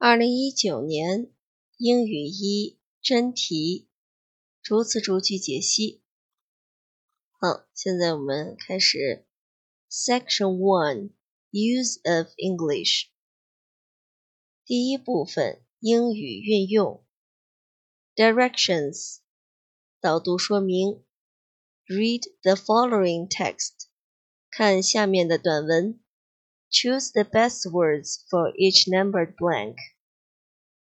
二零一九年英语一真题逐词逐句解析。好，现在我们开始 Section One Use of English 第一部分英语运用 Directions 导读说明 Read the following text 看下面的短文。Choose the best words for each numbered blank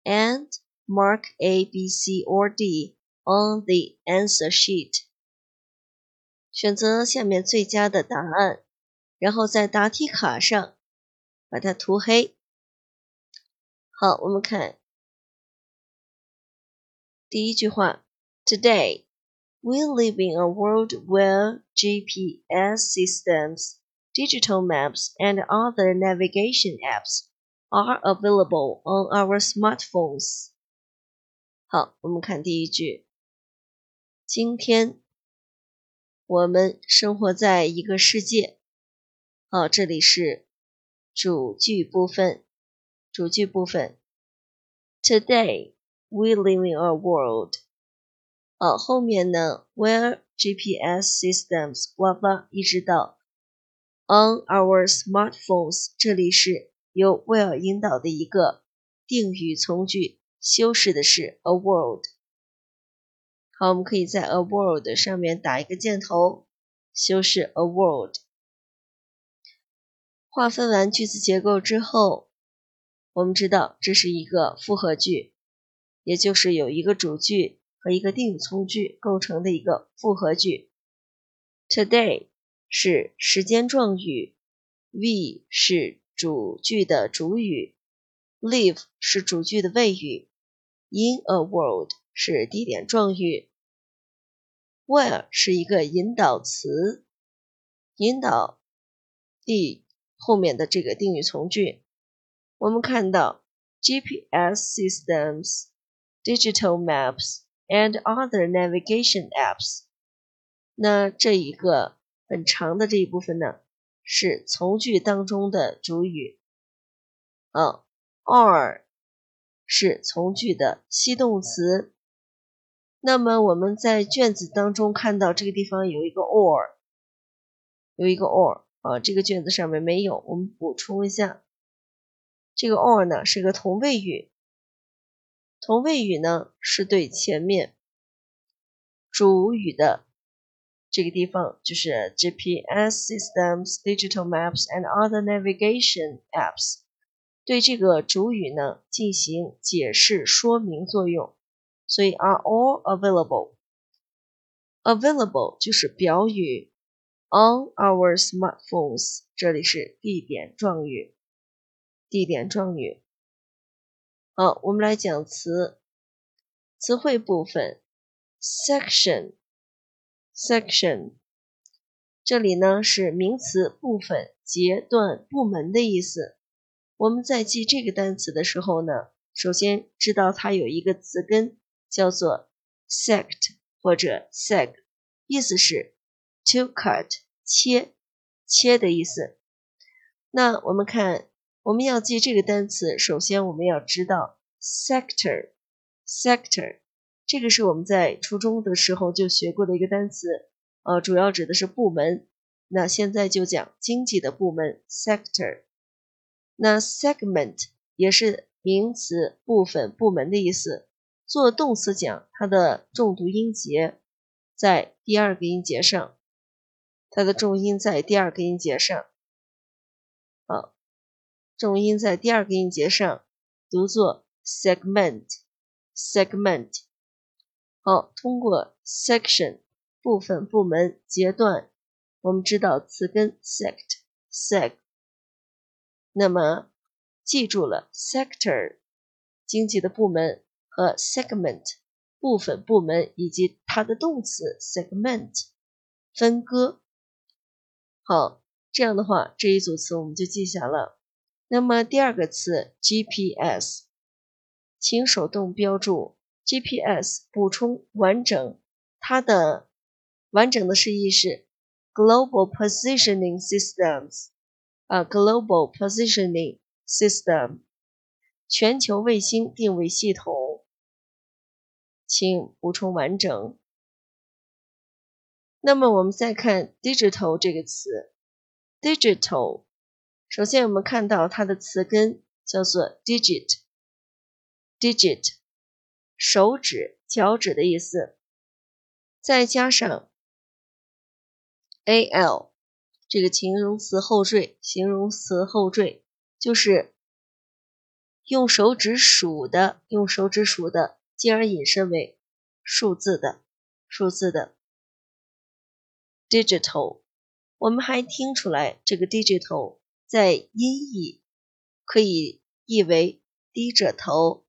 and mark A, B, C, or D on the answer sheet. 选择下面最佳的答案，然后在答题卡上把它涂黑。好，我们看第一句话：Today we live in a world where GPS systems digital maps, and other navigation apps are available on our smartphones. 好，我们看第一句。今天我们生活在一个世界。好，这里是主句部分。主句部分。Today we live in a world。好，后面呢？Where GPS systems blah blah 一直到 On our smartphones，这里是由 will 引导的一个定语从句，修饰的是 a world。好，我们可以在 a world 上面打一个箭头，修饰 a world。划分完句子结构之后，我们知道这是一个复合句，也就是有一个主句和一个定语从句构成的一个复合句。Today。是时间状语，we 是主句的主语，live 是主句的谓语，in a world 是地点状语，where 是一个引导词，引导 e 后面的这个定语从句。我们看到 GPS systems, digital maps and other navigation apps。那这一个。很长的这一部分呢，是从句当中的主语。啊，are 是从句的系动词。那么我们在卷子当中看到这个地方有一个 or，有一个 or 啊，这个卷子上面没有，我们补充一下。这个 or 呢是个同位语，同位语呢是对前面主语的。这个地方就是 GPS systems, digital maps and other navigation apps，对这个主语呢进行解释说明作用，所以 are all available。available 就是表语，on our smartphones，这里是地点状语，地点状语。好，我们来讲词，词汇部分，section。section，这里呢是名词部分、节段、部门的意思。我们在记这个单词的时候呢，首先知道它有一个词根叫做 sect 或者 seg，意思是 to cut 切切的意思。那我们看，我们要记这个单词，首先我们要知道 sector，sector。这个是我们在初中的时候就学过的一个单词，呃，主要指的是部门。那现在就讲经济的部门 sector。那 segment 也是名词，部分、部门的意思。做动词讲，它的重读音节在第二个音节上，它的重音在第二个音节上。好，重音在第二个音节上，读作 segment，segment。好，通过 section 部分、部门、阶段，我们知道词根 sect seg。那么记住了 sector 经济的部门和 segment 部分、部门以及它的动词 segment 分割。好，这样的话这一组词我们就记下了。那么第二个词 GPS，请手动标注。GPS 补充完整，它的完整的释义是 Global Positioning Systems，啊，Global Positioning System 全球卫星定位系统，请补充完整。那么我们再看 digital 这个词，digital，首先我们看到它的词根叫做 digit，digit，手指、脚趾的意思，再加上 al 这个形容词后缀，形容词后缀就是用手指数的，用手指数的，进而引申为数字的，数字的。digital，我们还听出来，这个 digital 在音译可以译为低着头，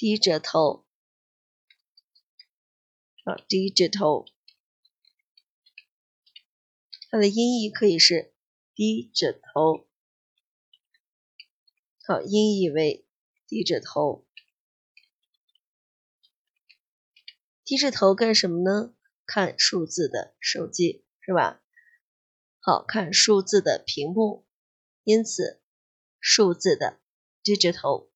低着头，啊低着头它的音译可以是低着头，好，音译为低着头，低着头干什么呢？看数字的手机是吧？好看数字的屏幕，因此数字的 digital。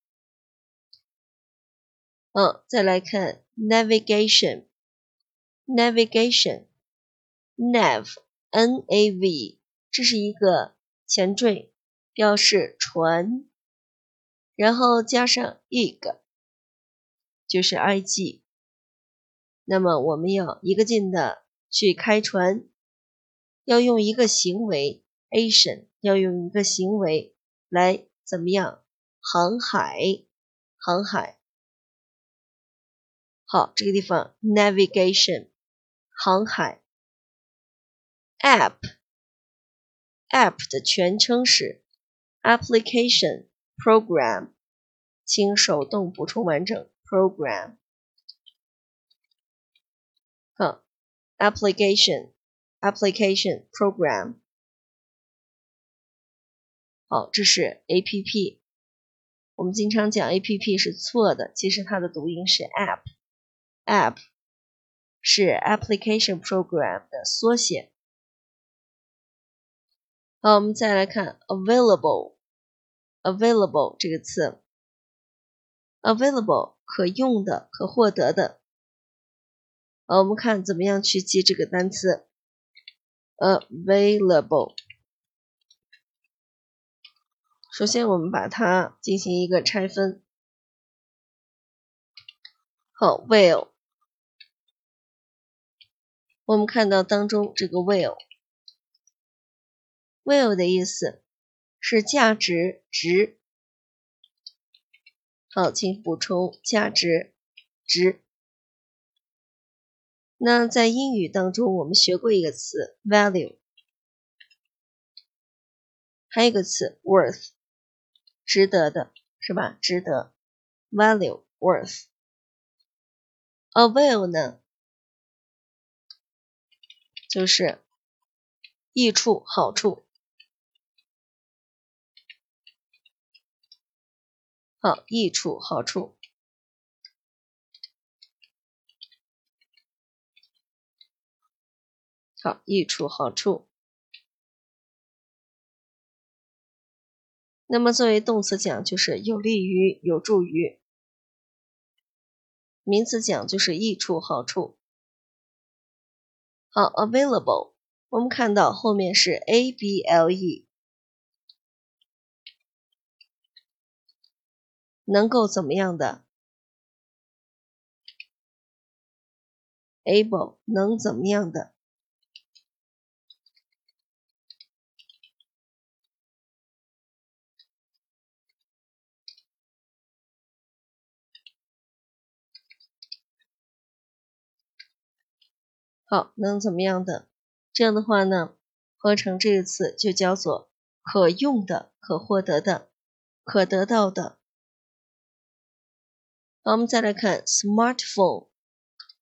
嗯，再来看 navigation，navigation，nav，n a v，这是一个前缀，表示船，然后加上 ig，就是 i g。那么我们要一个劲的去开船，要用一个行为 action，要用一个行为来怎么样航海？航海。好，这个地方 navigation，航海。app，app 的全称是 application program，请手动补充完整 program。好，application，application program。好，这是 A P P。我们经常讲 A P P 是错的，其实它的读音是 app App 是 application program 的缩写。好，我们再来看 available，available 这个词，available 可用的，可获得的。好，我们看怎么样去记这个单词，available。首先，我们把它进行一个拆分。好，will，我们看到当中这个 will，will 的意思是价值值。好，请补充价值值。那在英语当中，我们学过一个词 value，还有一个词 worth，值得的是吧？值得 value，worth，a will 呢，就是益处、好处。好，益处、好处。好，益处、好处。那么作为动词讲，就是有利于、有助于；名词讲就是益处、好处。好，available，我们看到后面是 a b l e，能够怎么样的？able，能怎么样的？好，能怎么样的？这样的话呢，合成这个词就叫做可用的、可获得的、可得到的。好，我们再来看 smartphone，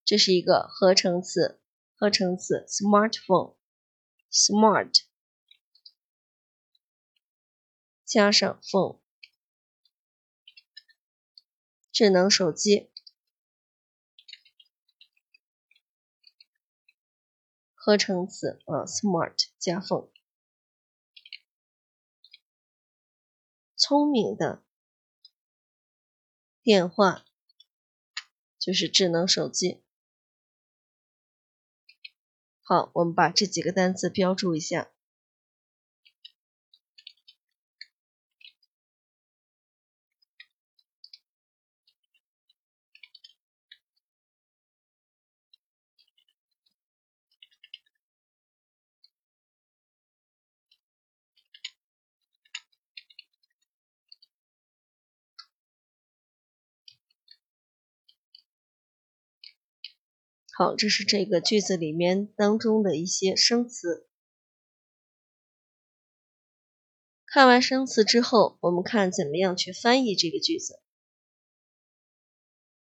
这是一个合成词，合成词 smartphone，smart 加上 phone，智能手机。合成词啊，smart 加 phone，聪明的、电话就是智能手机。好，我们把这几个单词标注一下。好，这是这个句子里面当中的一些生词。看完生词之后，我们看怎么样去翻译这个句子。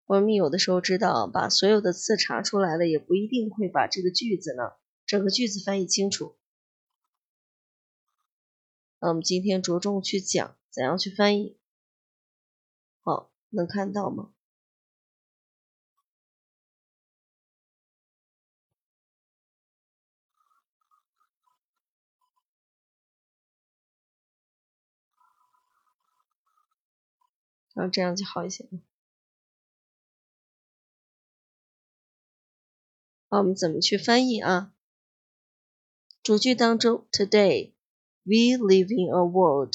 我们有的时候知道，把所有的字查出来了，也不一定会把这个句子呢整个句子翻译清楚。那我们今天着重去讲怎样去翻译。好，能看到吗？然后这样就好一些。好，我们怎么去翻译啊？主句当中，Today we live in a world，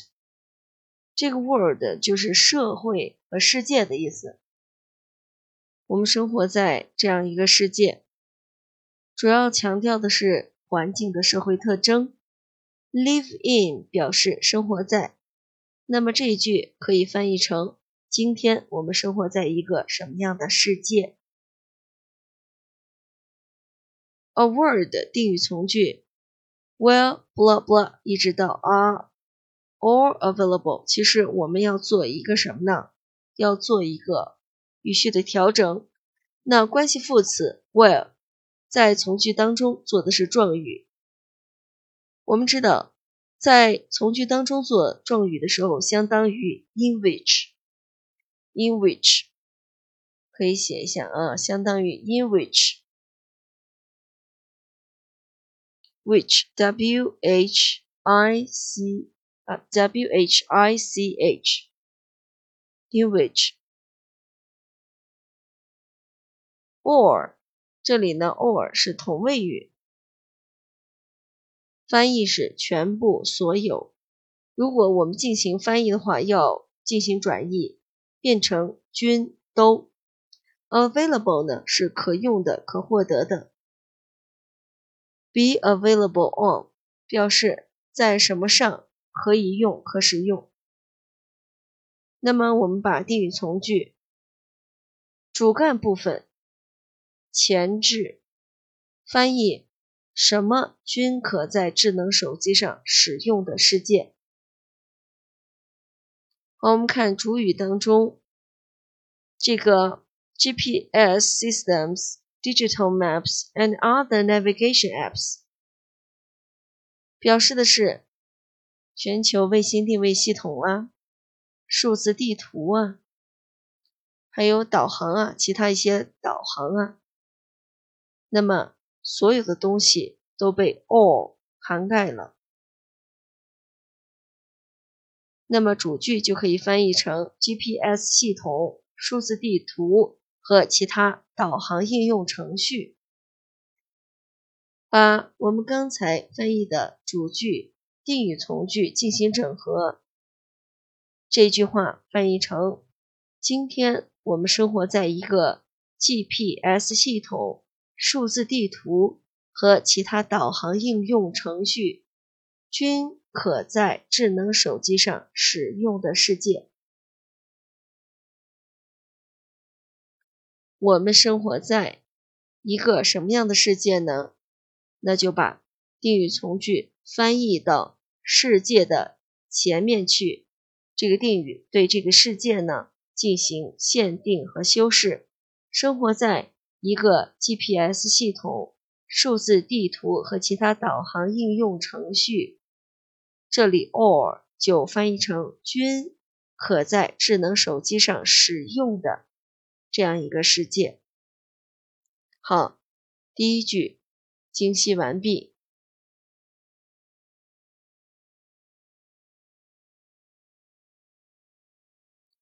这个 world 就是社会和世界的意思。我们生活在这样一个世界，主要强调的是环境的社会特征。Live in 表示生活在，那么这一句可以翻译成。今天我们生活在一个什么样的世界？A word 定语从句，well blah blah 一直到 are all available。其实我们要做一个什么呢？要做一个语序的调整。那关系副词 well 在从句当中做的是状语。我们知道，在从句当中做状语的时候，相当于 in which。In which 可以写一下啊，相当于 in which which w h i c 啊 w h i c h in which or 这里呢 or 是同位语，翻译是全部所有。如果我们进行翻译的话，要进行转译。变成均都，available 呢是可用的、可获得的。be available on 表示在什么上可以用、可使用。那么我们把定语从句主干部分前置翻译什么均可在智能手机上使用的世界。我们看主语当中这个 GPS systems, digital maps and other navigation apps，表示的是全球卫星定位系统啊、数字地图啊，还有导航啊，其他一些导航啊。那么所有的东西都被 all 涵盖了。那么主句就可以翻译成 GPS 系统、数字地图和其他导航应用程序。把我们刚才翻译的主句、定语从句进行整合，这句话翻译成：今天我们生活在一个 GPS 系统、数字地图和其他导航应用程序均。可在智能手机上使用的世界，我们生活在一个什么样的世界呢？那就把定语从句翻译到世界的前面去，这个定语对这个世界呢进行限定和修饰。生活在一个 GPS 系统、数字地图和其他导航应用程序。这里 all 就翻译成均可在智能手机上使用的这样一个世界。好，第一句精析完毕。